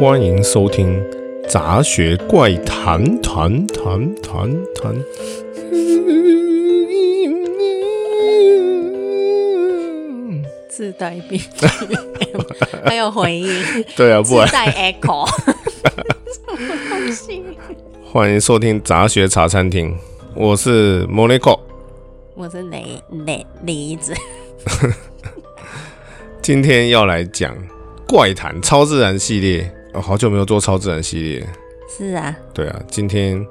欢迎收听杂学怪谈，谈谈谈谈。自带编剧，还有回音。对啊，不然自带 echo。欢迎收听杂学茶餐厅，我是 Monaco，我是雷雷梨子。今天要来讲怪谈超自然系列。哦，好久没有做超自然系列。是啊。对啊，今天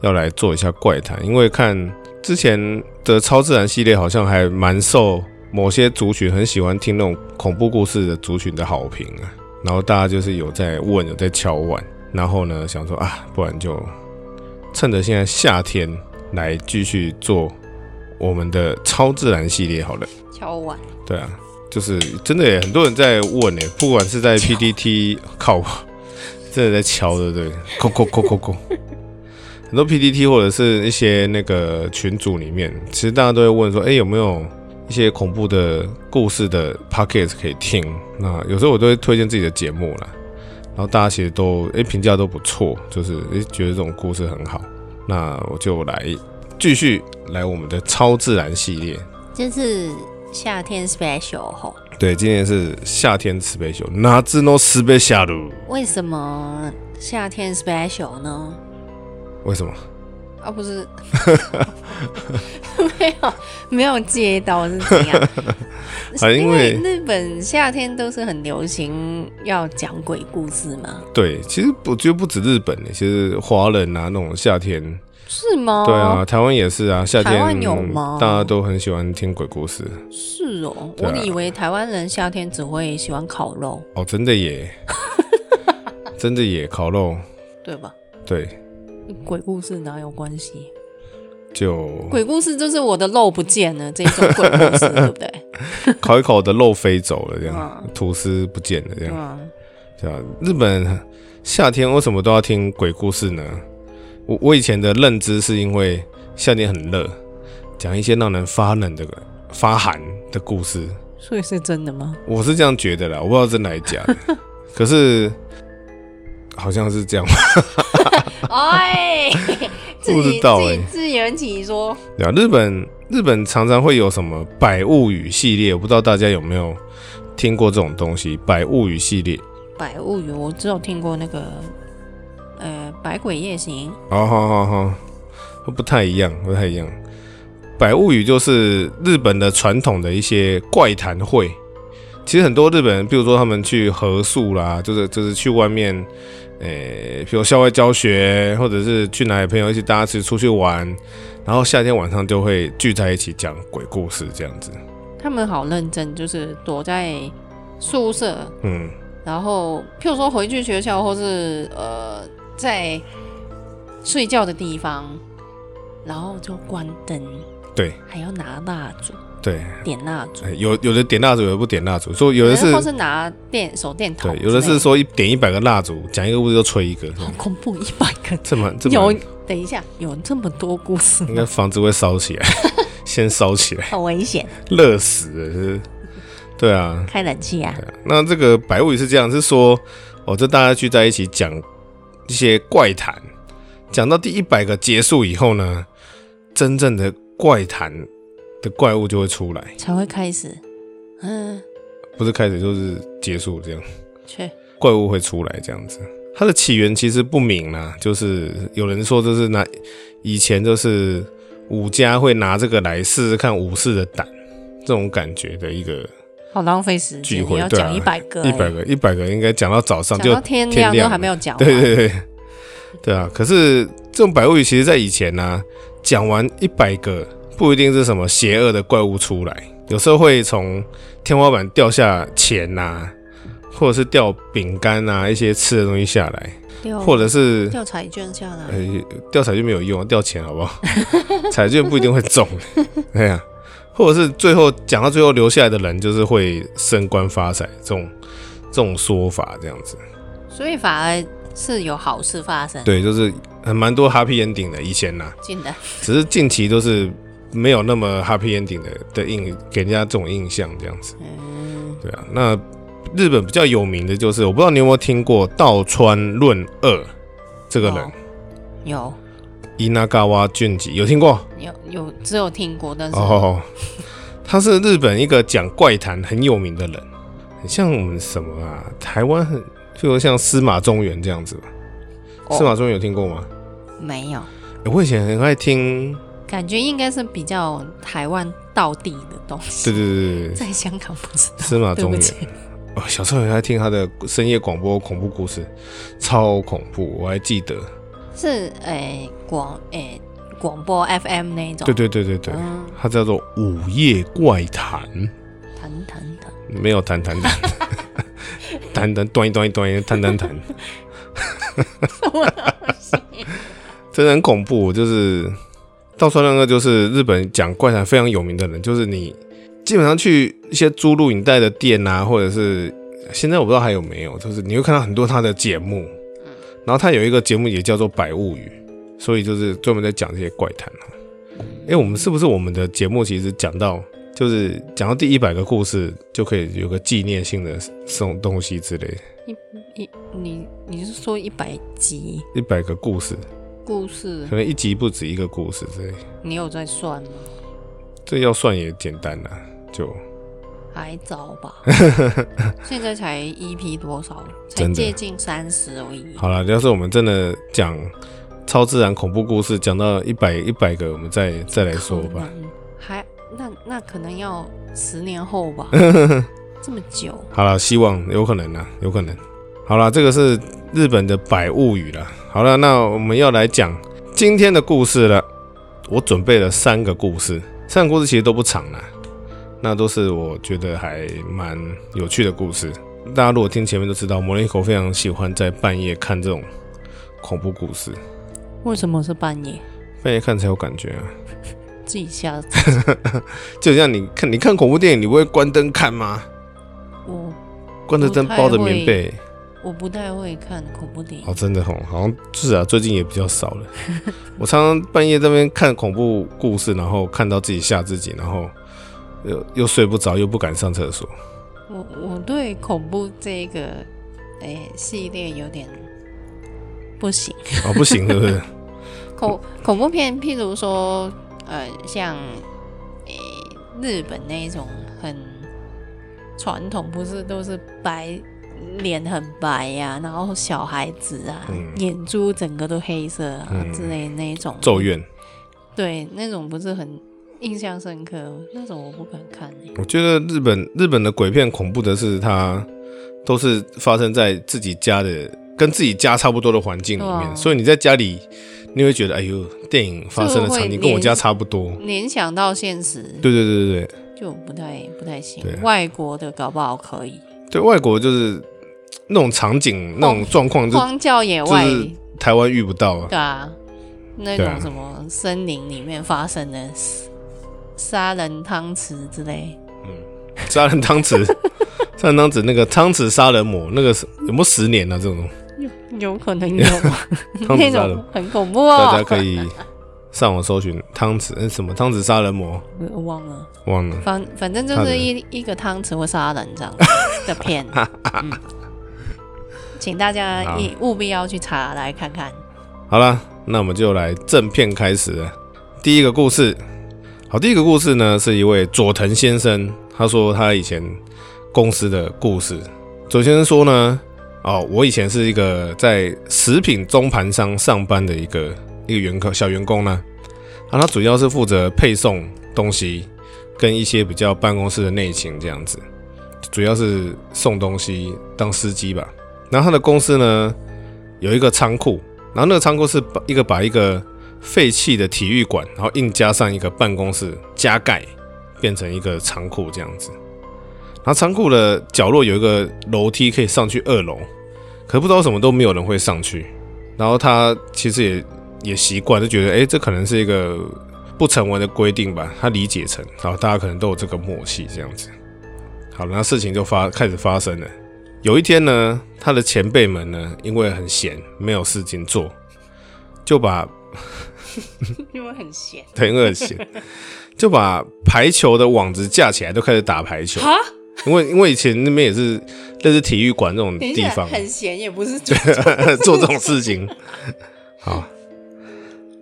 要来做一下怪谈，因为看之前的超自然系列好像还蛮受某些族群很喜欢听那种恐怖故事的族群的好评啊。然后大家就是有在问，有在敲碗，然后呢想说啊，不然就趁着现在夏天来继续做我们的超自然系列好了。敲碗。对啊。就是真的耶，很多人在问诶，不管是在 P D T，靠，真的在敲，对不对？扣扣扣扣扣，很多 P D T 或者是一些那个群组里面，其实大家都会问说，哎，有没有一些恐怖的故事的 Podcast 可以听？那有时候我都会推荐自己的节目啦，然后大家其实都哎评价都不错，就是哎觉得这种故事很好，那我就来继续来我们的超自然系列，就是。夏天 special 吼，对，今年是夏天 special，哪只 no special？为什么夏天 special 呢？为什么？啊，不是，没有没有接到是怎样？啊，因为日本夏天都是很流行要讲鬼故事嘛。对，其实我觉得不止日本，其实华人啊那种夏天。是吗？对啊，台湾也是啊，夏天台湾有吗？大家都很喜欢听鬼故事。是哦，啊、我以为台湾人夏天只会喜欢烤肉。哦，真的耶，真的耶，烤肉，对吧？对，鬼故事哪有关系？就鬼故事就是我的肉不见了这种鬼故事，对不对？烤一烤的肉飞走了，这样、嗯、吐司不见了，这样。嗯、对啊，日本夏天为什么都要听鬼故事呢？我我以前的认知是因为夏天很热，讲一些让人发冷的、发寒的故事，所以是真的吗？我是这样觉得啦，我不知道真的还是假的，可是好像是这样。哎，不知道哎、欸，自圆其说。对啊，日本日本常常会有什么百物语系列，我不知道大家有没有听过这种东西？百物语系列，百物语我只有听过那个。呃，百鬼夜行。好好好好，不太一样，不太一样。百物语就是日本的传统的一些怪谈会。其实很多日本人，比如说他们去合宿啦，就是就是去外面，呃，比如校外教学，或者是去哪里朋友一起大家一起出去玩，然后夏天晚上就会聚在一起讲鬼故事这样子。他们好认真，就是躲在宿舍，嗯，然后譬如说回去学校或是呃。在睡觉的地方，然后就关灯，对，还要拿蜡烛，对，点蜡烛，有有的点蜡烛，有的不点蜡烛，说有的是，或是拿电手电筒，对，有的是说一点一百个蜡烛，讲一个故事就吹一个，好恐怖，一百个，这么这么有，等一下有这么多故事，应该房子会烧起来，先烧起来，好危险，热死了，是，对啊，开冷气啊，那这个白物语是这样，是说哦，这大家聚在一起讲。一些怪谈，讲到第一百个结束以后呢，真正的怪谈的怪物就会出来，才会开始。嗯，不是开始就是结束这样。去，怪物会出来这样子。它的起源其实不明啦，就是有人说这是拿以前就是武家会拿这个来试试看武士的胆，这种感觉的一个。好浪费时间，聚会要讲一百个，一百个，一百个应该讲到早上就天亮都还没有讲。对对对，对啊。可是这种百物语，其实在以前呢、啊，讲完一百个不一定是什么邪恶的怪物出来，有时候会从天花板掉下钱呐、啊，或者是掉饼干啊，一些吃的东西下来，或者是掉彩券下来。呃，掉彩券没有用，掉钱好不好？彩券不一定会中。对 呀。或者是最后讲到最后留下来的人，就是会升官发财这种这种说法，这样子。所以反而是有好事发生。对，就是很蛮多 happy ending 的，以前呐、啊。近的。只是近期都是没有那么 happy ending 的的印给人家这种印象这样子。嗯。对啊，那日本比较有名的就是，我不知道你有没有听过道川润二这个人？哦、有。伊那嘎瓦俊吉有听过？有有只有听过，但是哦，他是日本一个讲怪谈很有名的人，很像我们什么啊？台湾很，譬如像司马中原这样子吧。哦、司马中原有听过吗？没有。我以前很爱听，感觉应该是比较台湾道地的东西。对对对对，在香港不知道。司马中原。哦，小时候很爱听他的深夜广播恐怖故事，超恐怖，我还记得。是诶广诶广播 FM 那种，对对对对对，嗯、它叫做午夜怪谈，谈谈谈，没有谈谈谈，谈 谈端一端一端一谈谈谈，什么东西？真的很恐怖，就是道川那个就是日本讲怪谈非常有名的人，就是你基本上去一些租录影带的店啊，或者是现在我不知道还有没有，就是你会看到很多他的节目。然后他有一个节目也叫做《百物语》，所以就是专门在讲这些怪谈。哎，我们是不是我们的节目其实讲到就是讲到第一百个故事就可以有个纪念性的送东西之类？一一你你是说一百集？一百个故事？故事？可能一集不止一个故事之类。你有在算吗？这要算也简单啦，就。还早吧，现在才 EP 多少？才接近三十而已。好了，要是我们真的讲超自然恐怖故事，讲到一百一百个，我们再再来说吧。还那那可能要十年后吧，这么久。好了，希望有可能啊，有可能。好了，这个是日本的百物语了。好了，那我们要来讲今天的故事了。我准备了三个故事，三个故事其实都不长了。那都是我觉得还蛮有趣的故事。大家如果听前面都知道，魔人一口非常喜欢在半夜看这种恐怖故事。为什么是半夜？半夜看才有感觉啊！自己吓自己。就像你看，你看恐怖电影，你不会关灯看吗？我关着灯包着棉被。我不太会看恐怖电影。哦，真的吼，好像是啊，最近也比较少了。我常常半夜在那边看恐怖故事，然后看到自己吓自己，然后。又又睡不着，又不敢上厕所。我我对恐怖这个诶、欸、系列有点不行。哦，不行，是不是？恐恐怖片，譬如说，呃，像诶、欸、日本那种很传统，不是都是白脸很白呀、啊，然后小孩子啊，嗯、眼珠整个都黑色啊、嗯、之类的那种。咒怨。对，那种不是很。印象深刻，那种我不敢看。我觉得日本日本的鬼片恐怖的是，它都是发生在自己家的，跟自己家差不多的环境里面，所以你在家里，你会觉得，哎呦，电影发生的场景跟我家差不多，联想到现实。对对对对对，就不太不太行。外国的搞不好可以。对，外国就是那种场景、那种状况，荒郊野外，台湾遇不到啊。对啊，那种什么森林里面发生的。杀人汤匙之类，嗯，杀人汤匙，杀人汤匙那个汤匙杀人魔，那个有没有十年啊？这种有有可能有，那种很恐怖哦。大家可以上网搜寻汤匙，嗯，什么汤匙杀人魔？我忘了，忘了。反反正就是一一个汤匙会杀人这样 的片，嗯，请大家一务必要去查来看看。好了，那我们就来正片开始了，第一个故事。好，第一个故事呢，是一位佐藤先生，他说他以前公司的故事。佐藤先生说呢，哦，我以前是一个在食品中盘商上班的一个一个员工，小员工呢，啊，他主要是负责配送东西跟一些比较办公室的内勤这样子，主要是送东西当司机吧。然后他的公司呢有一个仓库，然后那个仓库是把一个把一个。废弃的体育馆，然后硬加上一个办公室加盖，变成一个仓库这样子。然后仓库的角落有一个楼梯可以上去二楼，可不知道什么都没有人会上去。然后他其实也也习惯，就觉得哎，这可能是一个不成文的规定吧。他理解成，然后大家可能都有这个默契这样子。好了，那事情就发开始发生了。有一天呢，他的前辈们呢，因为很闲，没有事情做，就把 因为很闲，对，因为很闲，就把排球的网子架起来，就开始打排球。啊，因为因为以前那边也是类似体育馆这种地方，很闲也不是做 做这种事情。好，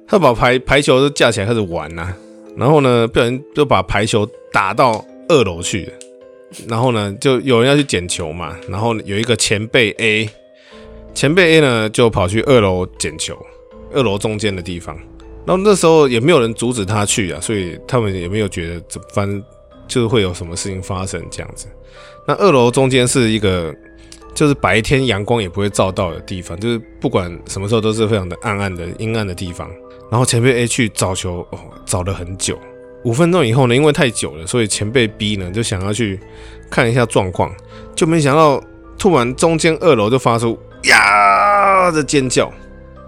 他把排排球都架起来开始玩呐、啊，然后呢，不小心就把排球打到二楼去了。然后呢，就有人要去捡球嘛，然后有一个前辈 A，前辈 A 呢就跑去二楼捡球，二楼中间的地方。然后那时候也没有人阻止他去啊，所以他们也没有觉得这番就是会有什么事情发生这样子。那二楼中间是一个，就是白天阳光也不会照到的地方，就是不管什么时候都是非常的暗暗的阴暗的地方。然后前辈 A 去找球，哦，找了很久，五分钟以后呢，因为太久了，所以前辈 B 呢就想要去看一下状况，就没想到突然中间二楼就发出呀的尖叫，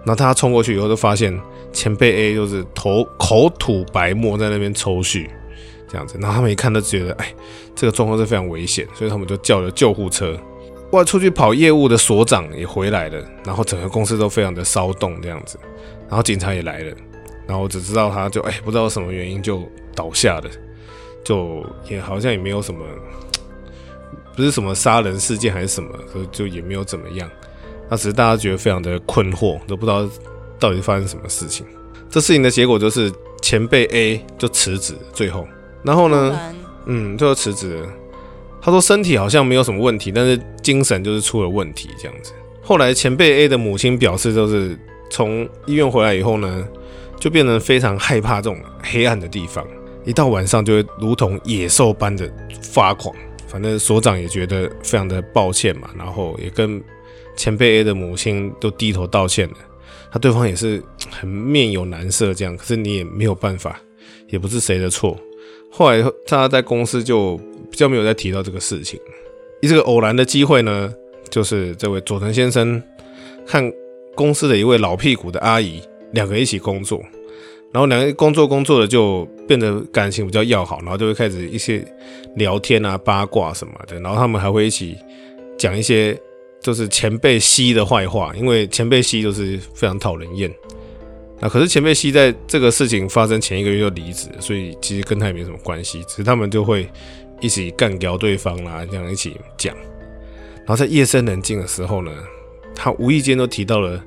然后他冲过去以后就发现。前辈 A 就是头口吐白沫在那边抽搐，这样子，然后他们一看都觉得，哎，这个状况是非常危险，所以他们就叫了救护车。外出去跑业务的所长也回来了，然后整个公司都非常的骚动这样子，然后警察也来了，然后只知道他就哎不知道什么原因就倒下了，就也好像也没有什么，不是什么杀人事件还是什么，就也没有怎么样，那只是大家觉得非常的困惑，都不知道。到底发生什么事情？这事情的结果就是前辈 A 就辞职，最后，然后呢，嗯，最后辞职了。他说身体好像没有什么问题，但是精神就是出了问题这样子。后来前辈 A 的母亲表示，就是从医院回来以后呢，就变得非常害怕这种黑暗的地方，一到晚上就会如同野兽般的发狂。反正所长也觉得非常的抱歉嘛，然后也跟前辈 A 的母亲都低头道歉了。他对方也是很面有难色，这样，可是你也没有办法，也不是谁的错。后来他在公司就比较没有再提到这个事情。以这个偶然的机会呢，就是这位佐藤先生和公司的一位老屁股的阿姨两个一起工作，然后两个工作工作的就变得感情比较要好，然后就会开始一些聊天啊、八卦什么的，然后他们还会一起讲一些。就是前辈 C 的坏话，因为前辈 C 就是非常讨人厌。那可是前辈 C 在这个事情发生前一个月就离职，所以其实跟他也没什么关系。只是他们就会一起干掉对方啦，这样一起讲。然后在夜深人静的时候呢，他无意间都提到了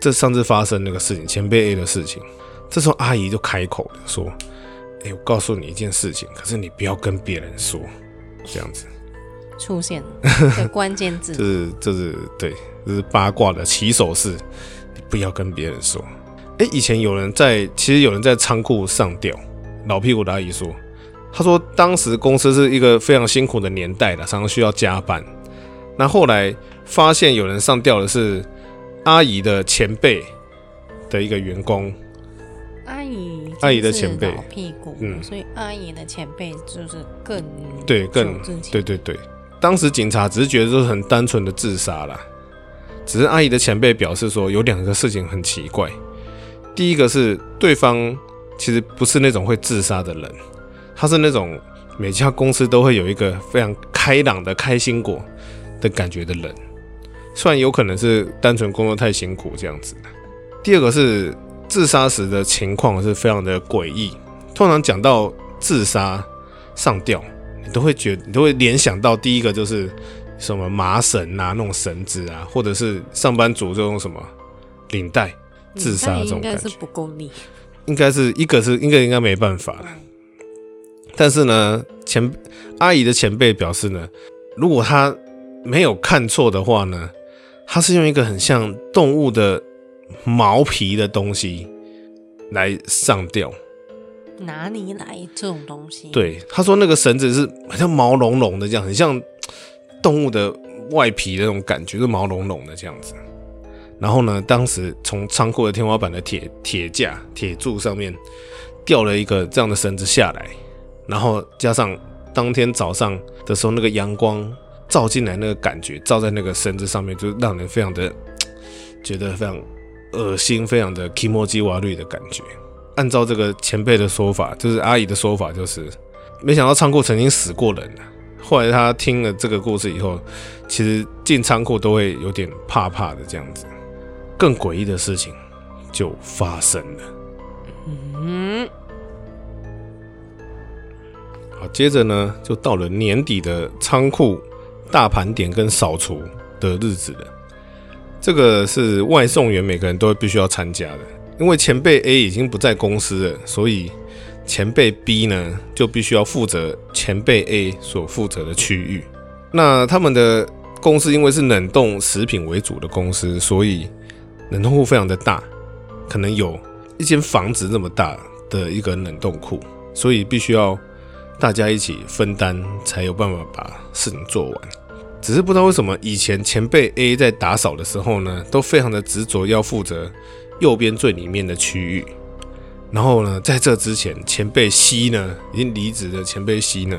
这上次发生那个事情，前辈 A 的事情。这时候阿姨就开口，说：“哎，我告诉你一件事情，可是你不要跟别人说，这样子。”出现 的关键字，这是这是对，这是八卦的起手式，你不要跟别人说。哎，以前有人在，其实有人在仓库上吊。老屁股的阿姨说，他说当时公司是一个非常辛苦的年代了，常常需要加班。那后来发现有人上吊的是阿姨的前辈的一个员工。阿姨，阿姨的前辈，老屁股，嗯，所以阿姨的前辈就是更对，更对对对。当时警察只是觉得这是很单纯的自杀啦，只是阿姨的前辈表示说有两个事情很奇怪。第一个是对方其实不是那种会自杀的人，他是那种每家公司都会有一个非常开朗的开心果的感觉的人，虽然有可能是单纯工作太辛苦这样子。第二个是自杀时的情况是非常的诡异，通常讲到自杀上吊。你都会觉得，你都会联想到第一个就是什么麻绳啊，那种绳子啊，或者是上班族这种什么领带自杀这种感觉。应该是不够力，应该是一个是应该应该没办法了。但是呢，前阿姨的前辈表示呢，如果他没有看错的话呢，他是用一个很像动物的毛皮的东西来上吊。哪里来这种东西？对，他说那个绳子是好像毛茸茸的这样，很像动物的外皮的那种感觉，是毛茸茸的这样子。然后呢，当时从仓库的天花板的铁铁架、铁柱上面掉了一个这样的绳子下来，然后加上当天早上的时候那个阳光照进来那个感觉，照在那个绳子上面，就让人非常的觉得非常恶心，非常的気持ち悪い的感觉。按照这个前辈的说法，就是阿姨的说法，就是没想到仓库曾经死过人。后来他听了这个故事以后，其实进仓库都会有点怕怕的这样子。更诡异的事情就发生了。嗯，好，接着呢，就到了年底的仓库大盘点跟扫除的日子了。这个是外送员每个人都必须要参加的，因为前辈 A 已经不在公司了，所以前辈 B 呢就必须要负责前辈 A 所负责的区域。那他们的公司因为是冷冻食品为主的公司，所以冷冻库非常的大，可能有一间房子那么大的一个冷冻库，所以必须要。大家一起分担，才有办法把事情做完。只是不知道为什么，以前前辈 A 在打扫的时候呢，都非常的执着要负责右边最里面的区域。然后呢，在这之前，前辈 C 呢，已经离职的前辈 C 呢，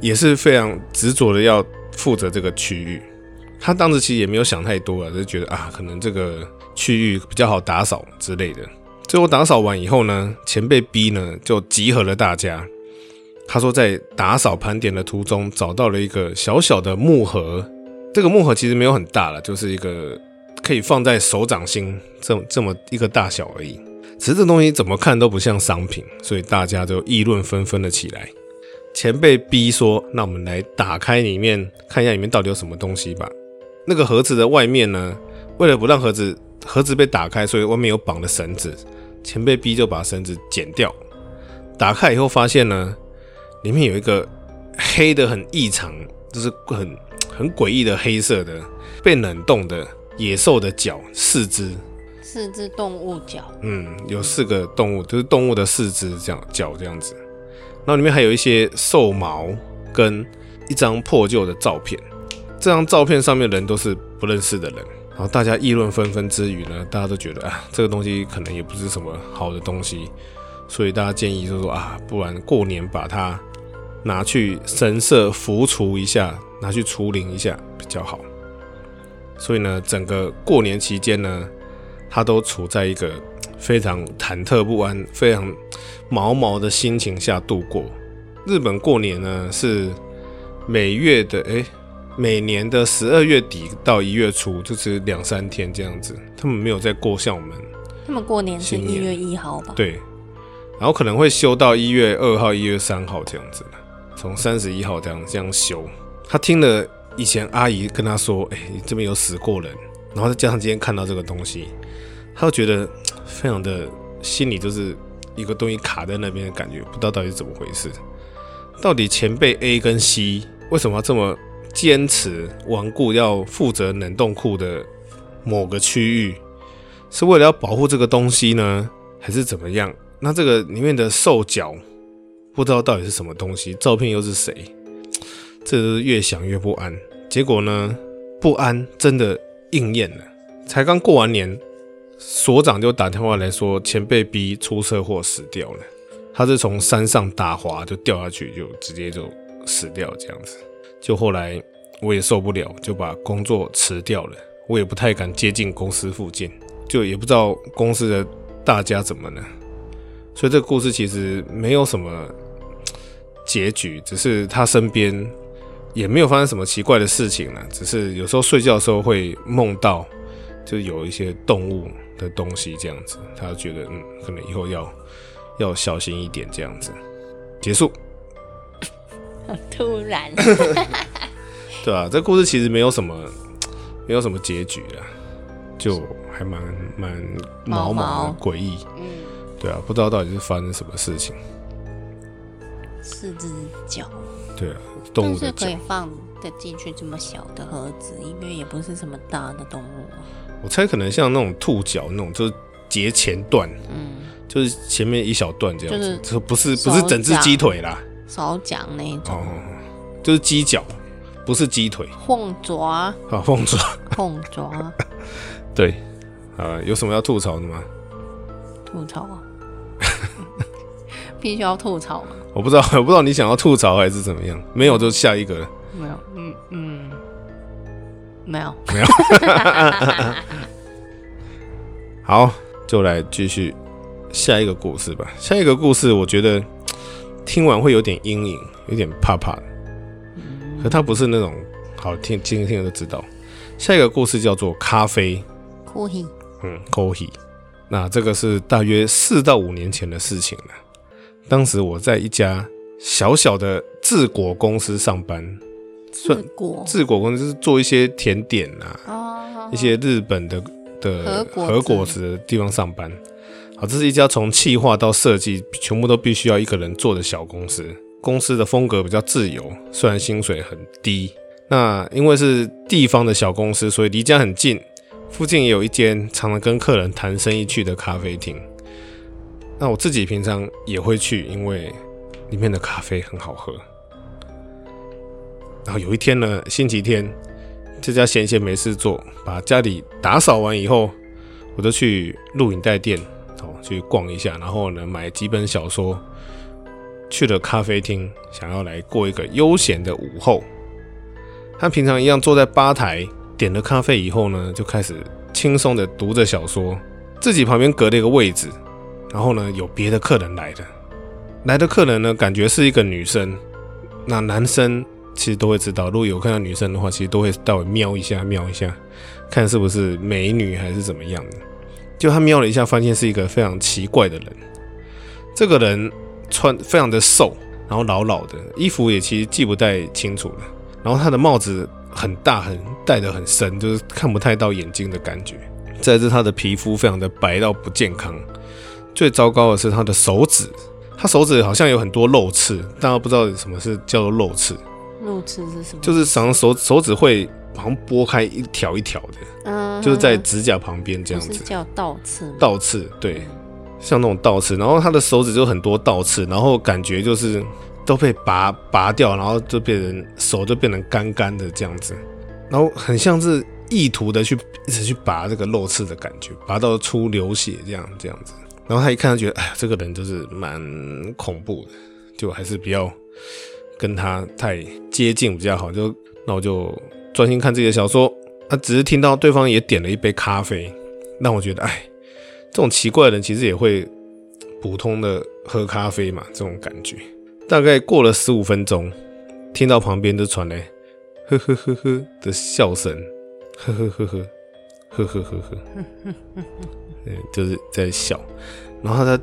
也是非常执着的要负责这个区域。他当时其实也没有想太多啊，就觉得啊，可能这个区域比较好打扫之类的。最后打扫完以后呢，前辈 B 呢就集合了大家。他说，在打扫盘点的途中，找到了一个小小的木盒。这个木盒其实没有很大了，就是一个可以放在手掌心这这么一个大小而已。只是这东西怎么看都不像商品，所以大家就议论纷纷了起来。前辈 B 说：“那我们来打开里面，看一下里面到底有什么东西吧。”那个盒子的外面呢，为了不让盒子盒子被打开，所以外面有绑的绳子。前辈 B 就把绳子剪掉，打开以后发现呢。里面有一个黑的很异常，就是很很诡异的黑色的被冷冻的野兽的脚，四肢，四只动物脚，嗯，有四个动物，就是动物的四肢这样脚这样子。然后里面还有一些兽毛跟一张破旧的照片，这张照片上面的人都是不认识的人。然后大家议论纷纷之余呢，大家都觉得啊，这个东西可能也不是什么好的东西，所以大家建议就说啊，不然过年把它。拿去神社抚除一下，拿去除灵一下比较好。所以呢，整个过年期间呢，他都处在一个非常忐忑不安、非常毛毛的心情下度过。日本过年呢是每月的诶、欸，每年的十二月底到一月初，就是两三天这样子。他们没有在过像我们，他们过年是一月一号吧？对，然后可能会休到一月二号、一月三号这样子。从三十一号这样这样休，他听了以前阿姨跟他说：“哎、这边有死过人。”然后再加上今天看到这个东西，他就觉得 非常的心里就是一个东西卡在那边的感觉，不知道到底是怎么回事。到底前辈 A 跟 C 为什么要这么坚持顽固要负责冷冻库的某个区域？是为了要保护这个东西呢，还是怎么样？那这个里面的兽脚？不知道到底是什么东西，照片又是谁？这是越想越不安。结果呢，不安真的应验了。才刚过完年，所长就打电话来说，前辈 B 出车祸死掉了。他是从山上打滑就掉下去，就直接就死掉这样子。就后来我也受不了，就把工作辞掉了。我也不太敢接近公司附近，就也不知道公司的大家怎么了。所以这个故事其实没有什么结局，只是他身边也没有发生什么奇怪的事情了。只是有时候睡觉的时候会梦到，就有一些动物的东西这样子，他就觉得嗯，可能以后要要小心一点这样子。结束。突然。对啊，这故事其实没有什么，没有什么结局啊，就还蛮蛮毛毛的诡异。嗯。对啊，不知道到底是发生什么事情。四只脚。对啊，动物。是可以放得进去这么小的盒子，因为也不是什么大的动物。我猜可能像那种兔脚那种，就是截前段，嗯，就是前面一小段这样子，就是不是不是整只鸡腿啦，手脚那一种，哦，就是鸡脚，不是鸡腿。凤爪。啊，凤爪。凤爪。对，啊，有什么要吐槽的吗？吐槽啊。必须要吐槽吗？我不知道，我不知道你想要吐槽还是怎么样。没有就下一个了。没有，嗯嗯，没有，没有。好，就来继续下一个故事吧。下一个故事，我觉得听完会有点阴影，有点怕怕的。可它不是那种好听，听听就知道。下一个故事叫做咖啡。Coffee。嗯，Coffee。那这个是大约四到五年前的事情了。当时我在一家小小的制果公司上班，制果制果公司是做一些甜点啊，哦、一些日本的的和果子的地方上班。好，这是一家从企划到设计全部都必须要一个人做的小公司。公司的风格比较自由，虽然薪水很低。那因为是地方的小公司，所以离家很近，附近也有一间常常跟客人谈生意去的咖啡厅。那我自己平常也会去，因为里面的咖啡很好喝。然后有一天呢，星期天，这家闲闲没事做，把家里打扫完以后，我就去录影带店哦去逛一下，然后呢买几本小说。去了咖啡厅，想要来过一个悠闲的午后。他平常一样坐在吧台，点了咖啡以后呢，就开始轻松的读着小说。自己旁边隔了一个位置，然后呢，有别的客人来的。来的客人呢，感觉是一个女生。那男生其实都会知道，如果有看到女生的话，其实都会稍微瞄一下，瞄一下，看是不是美女还是怎么样的。就他瞄了一下，发现是一个非常奇怪的人。这个人。穿非常的瘦，然后老老的，衣服也其实记不太清楚了。然后他的帽子很大，很戴得很深，就是看不太到眼睛的感觉。再是他的皮肤非常的白到不健康。最糟糕的是他的手指，他手指好像有很多肉刺，大家不知道什么是叫做肉刺。肉刺是什么？就是常手手指会好像剥开一条一条的，嗯，就是在指甲旁边这样子。是叫倒刺。倒刺，对。像那种倒刺，然后他的手指就很多倒刺，然后感觉就是都被拔拔掉，然后就变成手就变成干干的这样子，然后很像是意图的去一直去拔这个肉刺的感觉，拔到出流血这样这样子。然后他一看，他觉得哎呀，这个人就是蛮恐怖的，就还是不要跟他太接近比较好。就那我就专心看自己的小说。他只是听到对方也点了一杯咖啡，让我觉得哎。这种奇怪的人其实也会普通的喝咖啡嘛，这种感觉。大概过了十五分钟，听到旁边就传来呵呵呵呵的笑声，呵呵呵呵，呵呵呵呵，嗯，就是在笑。然后他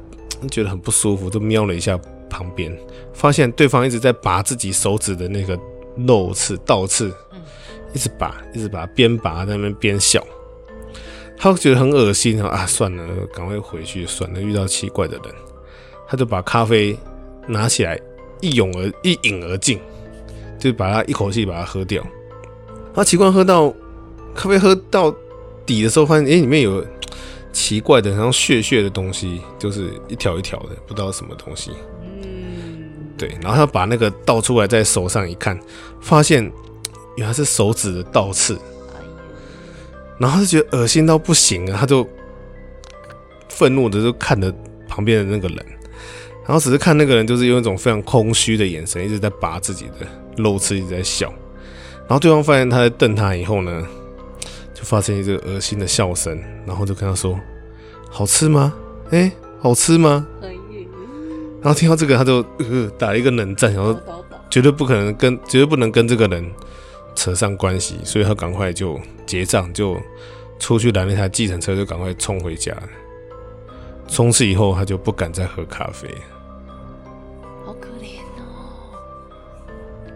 觉得很不舒服，就瞄了一下旁边，发现对方一直在拔自己手指的那个肉刺、倒刺，一直拔，一直拔，边拔在那边边笑。他觉得很恶心啊！算了，赶快回去算了。遇到奇怪的人，他就把咖啡拿起来一涌而一饮而尽，就把它一口气把它喝掉。他奇怪喝到咖啡喝到底的时候，发现哎、欸，里面有奇怪的，像血血的东西，就是一条一条的，不知道什么东西。嗯，对。然后他把那个倒出来，在手上一看，发现原来是手指的倒刺。然后他就觉得恶心到不行啊，他就愤怒的就看着旁边的那个人，然后只是看那个人就是用一种非常空虚的眼神，一直在拔自己的肉刺，一直在笑。然后对方发现他在瞪他以后呢，就发生一个恶心的笑声，然后就跟他说：“好吃吗？哎，好吃吗？”然后听到这个，他就呃打了一个冷战，然后绝对不可能跟绝对不能跟这个人。扯上关系，所以他赶快就结账，就出去拦了一台计程车，就赶快冲回家。从此以后，他就不敢再喝咖啡。好可怜哦！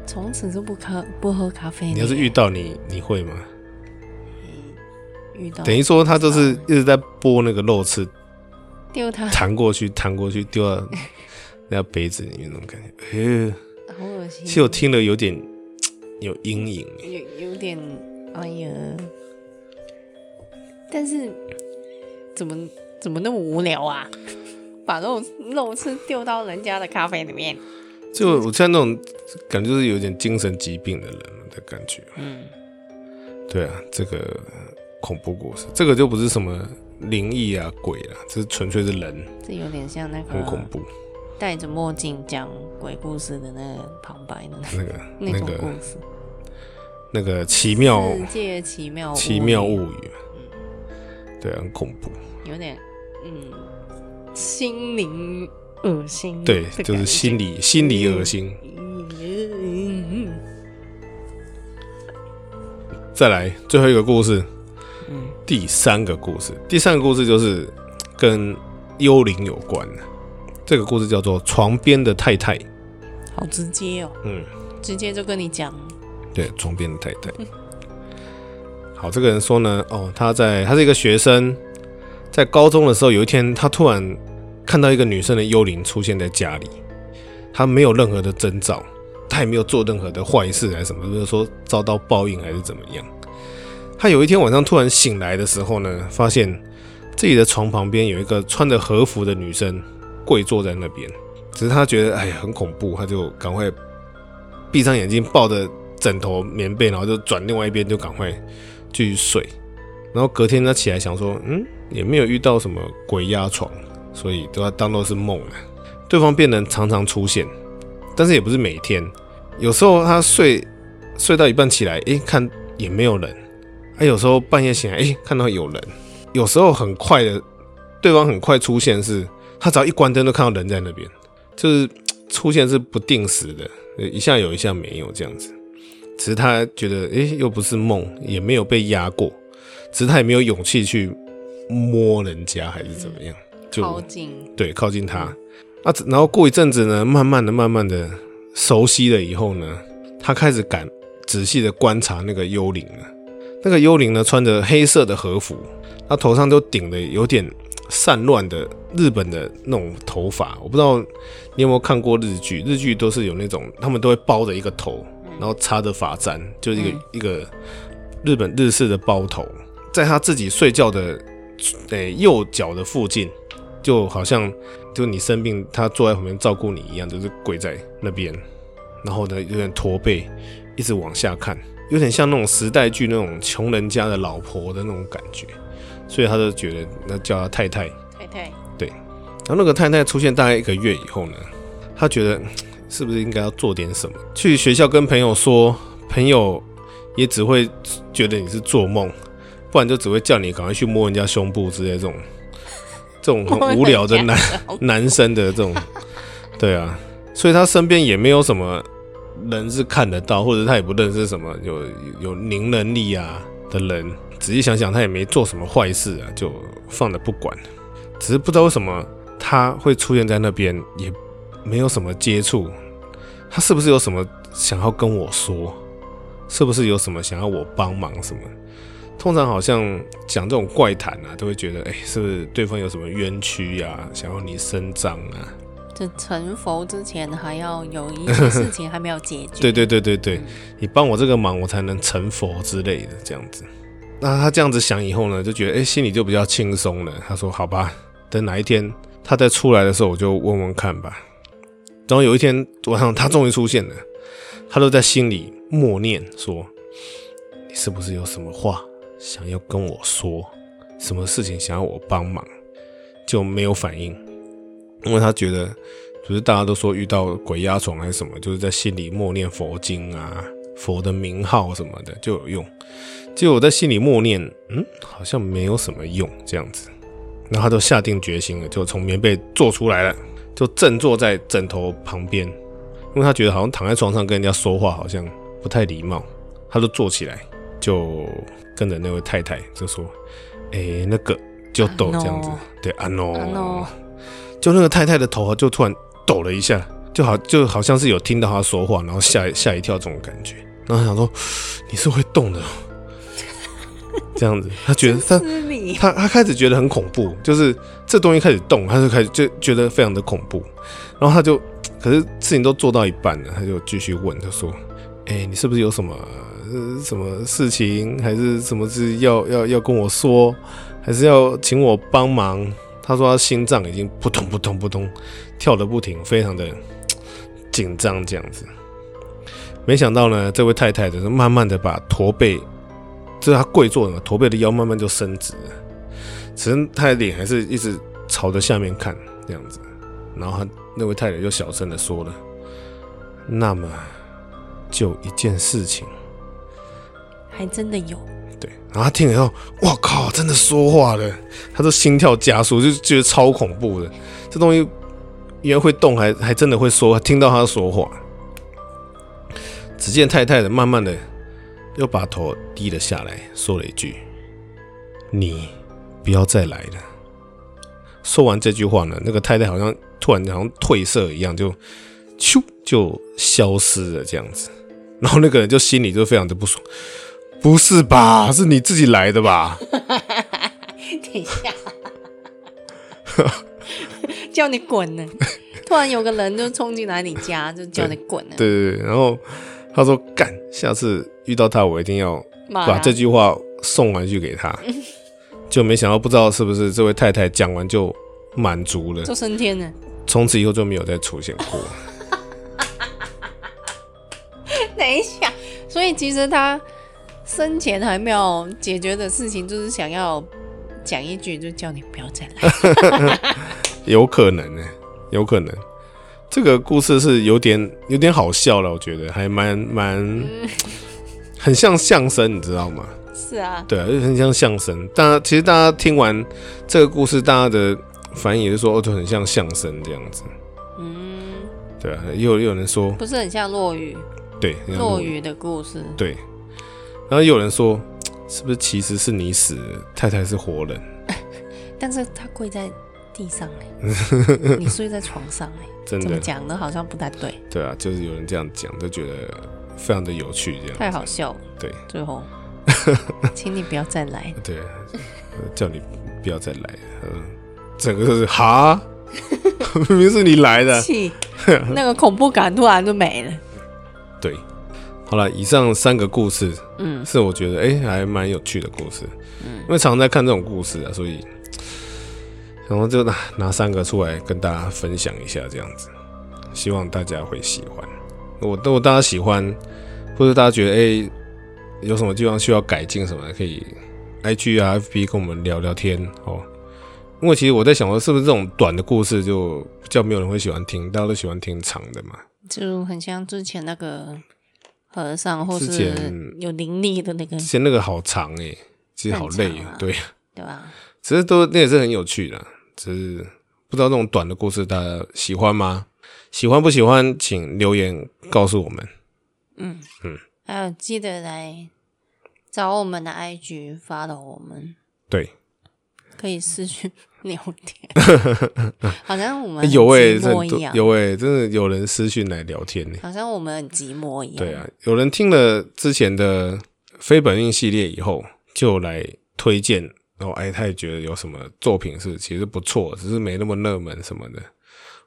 从此就不喝不喝咖啡。你要是遇到你，你会吗？遇到等于说他就是一直在剥那个肉刺，丢他弹过去，弹过去，丢到 那杯子里面那种感觉。哎，好恶心！其实我听了有点。有阴影，有有点，哎呀！但是怎么怎么那么无聊啊？把肉肉刺丢到人家的咖啡里面，就我现在那种感觉，就是有点精神疾病的人的感觉。嗯，对啊，这个恐怖故事，这个就不是什么灵异啊、鬼啊，这是纯粹是人。这有点像那个很恐怖，戴着墨镜讲鬼故事的那个旁白的那个 那个故事。那个奇妙世界奇妙奇妙物语，对，很恐怖，有点嗯，心灵恶心，对，就是心理心理恶心。再来最后一个故事，嗯，第三个故事，第三个故事就是 跟幽灵有关的，这个故事叫做《床边的太太》，好直接哦。嗯，直接就跟你讲。对，床边的太太。好，这个人说呢，哦，他在他是一个学生，在高中的时候，有一天他突然看到一个女生的幽灵出现在家里，他没有任何的征兆，他也没有做任何的坏事还是什么，就是说遭到报应还是怎么样。他有一天晚上突然醒来的时候呢，发现自己的床旁边有一个穿着和服的女生跪坐在那边，只是他觉得哎呀很恐怖，他就赶快闭上眼睛，抱着枕头棉被，然后就转另外一边，就赶快。继续睡，然后隔天他起来想说，嗯，也没有遇到什么鬼压床，所以都要当做是梦了。对方变得常常出现，但是也不是每天，有时候他睡睡到一半起来，诶，看也没有人，啊，有时候半夜醒来，诶，看到有人，有时候很快的，对方很快出现是，是他只要一关灯都看到人在那边，就是 出现是不定时的，一下有一下没有这样子。只是他觉得，诶、欸，又不是梦，也没有被压过，只是他也没有勇气去摸人家，还是怎么样，就靠近，对，靠近他。啊，然后过一阵子呢，慢慢的、慢慢的熟悉了以后呢，他开始敢仔细的观察那个幽灵了。那个幽灵呢，穿着黑色的和服，他头上都顶了有点散乱的日本的那种头发。我不知道你有没有看过日剧，日剧都是有那种，他们都会包着一个头。然后插着发簪，就是一个、嗯、一个日本日式的包头，在他自己睡觉的诶、欸、右脚的附近，就好像就你生病，他坐在旁边照顾你一样，就是跪在那边，然后呢有点驼背，一直往下看，有点像那种时代剧那种穷人家的老婆的那种感觉，所以他就觉得那叫他太太，太太，对，然后那个太太出现大概一个月以后呢，他觉得。是不是应该要做点什么？去学校跟朋友说，朋友也只会觉得你是做梦，不然就只会叫你赶快去摸人家胸部之类这种，这种很无聊的男男生的这种，对啊，所以他身边也没有什么人是看得到，或者他也不认识什么有有灵能力啊的人。仔细想想，他也没做什么坏事啊，就放着不管。只是不知道为什么他会出现在那边，也没有什么接触。他是不是有什么想要跟我说？是不是有什么想要我帮忙什么？通常好像讲这种怪谈啊，都会觉得，哎、是不是对方有什么冤屈呀，想要你伸张啊？这成佛之前还要有一些 事情还没有解决。对对对对对，你帮我这个忙，我才能成佛之类的这样子。那他这样子想以后呢，就觉得，哎、欸，心里就比较轻松了。他说，好吧，等哪一天他再出来的时候，我就问问看吧。然后有一天晚上，他终于出现了。他都在心里默念说：“你是不是有什么话想要跟我说？什么事情想要我帮忙？”就没有反应，因为他觉得，不是大家都说遇到鬼压床还是什么，就是在心里默念佛经啊、佛的名号什么的就有用。结果我在心里默念，嗯，好像没有什么用这样子。然后他就下定决心了，就从棉被坐出来了。就正坐在枕头旁边，因为他觉得好像躺在床上跟人家说话好像不太礼貌，他就坐起来，就跟着那位太太就说：“哎、欸，那个就抖这样子，对，啊 no，就那个太太的头就突然抖了一下，就好就好像是有听到他说话，然后吓吓一跳这种感觉，然后他想说你是会动的。” 这样子，他觉得他他他开始觉得很恐怖，就是这东西开始动，他就开始就觉得非常的恐怖。然后他就，可是事情都做到一半了，他就继续问，他说：“哎、欸，你是不是有什么什么事情，还是什么事要要要跟我说，还是要请我帮忙？”他说他心脏已经扑通扑通扑通跳得不停，非常的 紧张这样子。没想到呢，这位太太就是慢慢的把驼背。就是他跪坐嘛，驼背的腰慢慢就伸直了，只是他的脸还是一直朝着下面看这样子。然后他那位太太就小声的说了：“那么就一件事情，还真的有。”对，然后他听了以后，哇靠，真的说话了，他的心跳加速，就觉得超恐怖的。这东西因为会动还，还还真的会说，听到他说话。只见太太的慢慢的。又把头低了下来，说了一句：“你不要再来了。”说完这句话呢，那个太太好像突然好像褪色一样，就咻就消失了这样子。然后那个人就心里就非常的不爽，不是吧？是你自己来的吧？等一下，叫你滚呢！突然有个人就冲进来你家，就叫你滚了。对对对，然后他说：“干，下次遇到他，我一定要把这句话送回去给他。”就没想到，不知道是不是这位太太讲完就满足了，就升天了。从此以后就没有再出现过。等一下，所以其实他生前还没有解决的事情，就是想要讲一句，就叫你不要再来。有可能呢，有可能。这个故事是有点有点好笑了，我觉得还蛮蛮很像相声，你知道吗？是啊，对啊，就很像相声。大家其实大家听完这个故事，大家的反应也是说，哦，就很像相声这样子。嗯，对啊，也有也有人说不是很像落雨。对，落雨的故事。对，然后有人说，是不是其实是你死，太太是活人？但是他跪在地上 你睡在床上真的讲的好像不太对。对啊，就是有人这样讲，就觉得非常的有趣，这样太好笑了。对，最后，请你不要再来。对，叫你不要再来。嗯整个就是哈，明明是你来的，那个恐怖感突然就没了。对，好了，以上三个故事，嗯，是我觉得哎、欸、还蛮有趣的故事，嗯，因为常常在看这种故事啊，所以然后就拿拿三个出来跟大家分享一下，这样子，希望大家会喜欢。我如果大家喜欢，或者大家觉得哎、欸、有什么地方需要改进什么的，可以 IG 啊 FB 跟我们聊聊天哦。因为其实我在想说，是不是这种短的故事就比较没有人会喜欢听，大家都喜欢听长的嘛？就很像之前那个和尚，或是有灵力的那个。之前那个好长哎、欸，其实好累啊，对对吧？其实都那也是很有趣的，只是不知道这种短的故事大家喜欢吗？喜欢不喜欢，请留言告诉我们。嗯嗯，还有记得来找我们的 IG follow 我们，对，可以私讯。聊天，好像我们有哎，有哎，真的有人私讯来聊天呢，好像我们很寂寞一样。对啊，有人听了之前的非本命系列以后，就来推荐，然后哎，他也觉得有什么作品是其实不错，只是没那么热门什么的。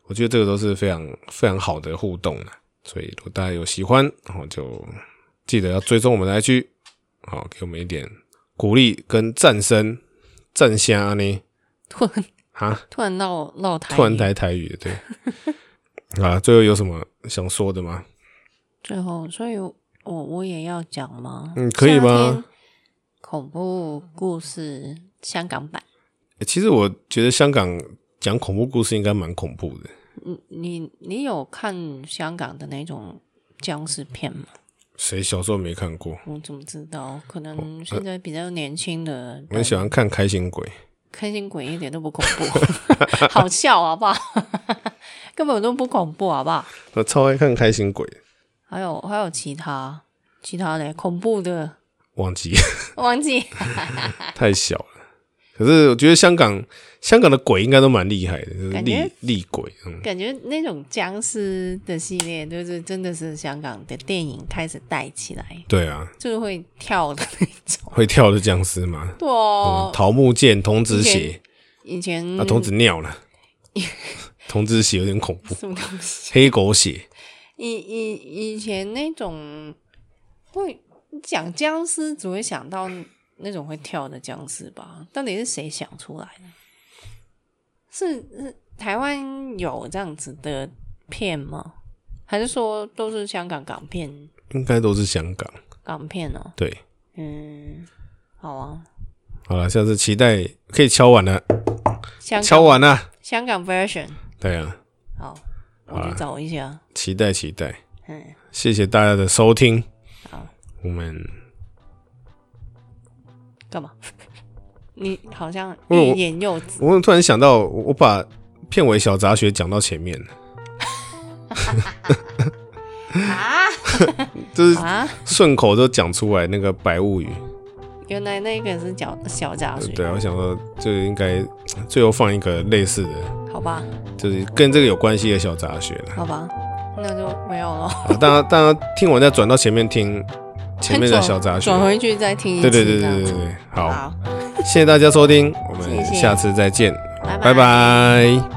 我觉得这个都是非常非常好的互动，所以如果大家有喜欢，然后就记得要追踪我们的 IG，好，给我们一点鼓励跟赞声赞虾呢。突然啊！突然闹闹台，突然台台语，对 啊。最后有什么想说的吗？最后，所以我我也要讲吗？嗯，可以吗？恐怖故事香港版。其实我觉得香港讲恐怖故事应该蛮恐怖的。你你你有看香港的那种僵尸片吗？谁小时候没看过？我怎么知道？可能现在比较年轻的，我很喜欢看开心鬼。开心鬼一点都不恐怖，好笑好不好？根本都不恐怖好不好？我超爱看开心鬼。还有还有其他其他的恐怖的，忘记 忘记，太小了。可是我觉得香港香港的鬼应该都蛮厉害的，就是厉厉鬼。嗯，感觉那种僵尸的系列，就是真的是香港的电影开始带起来。对啊，就是会跳的那种，会跳的僵尸吗？对哦，桃木剑、童子血，以前啊，童子尿了，童子血有点恐怖，什么东西？黑狗血。以以以前那种会讲僵尸，只会想到。那种会跳的僵尸吧？到底是谁想出来的？是是台湾有这样子的片吗？还是说都是香港港片？应该都是香港港片哦、喔。对，嗯，好啊，好了，下次期待可以敲完了，香敲完了，香港 version。对啊，好，我去找一下，期待期待。嗯，谢谢大家的收听。好，我们。干嘛？你好像欲言又止。我突然想到，我把片尾小杂学讲到前面 啊，就是顺口就讲出来那个《白物语》。原来那个是小小杂学。对啊，我想说，就应该最后放一个类似的，好吧？就是跟这个有关系的小杂学了。好吧，那就没有了。大家，大家听完再转到前面听前面的小杂学，转回去再听一次。对对对对对对，好，好谢谢大家收听，我们下次再见，拜拜。拜拜。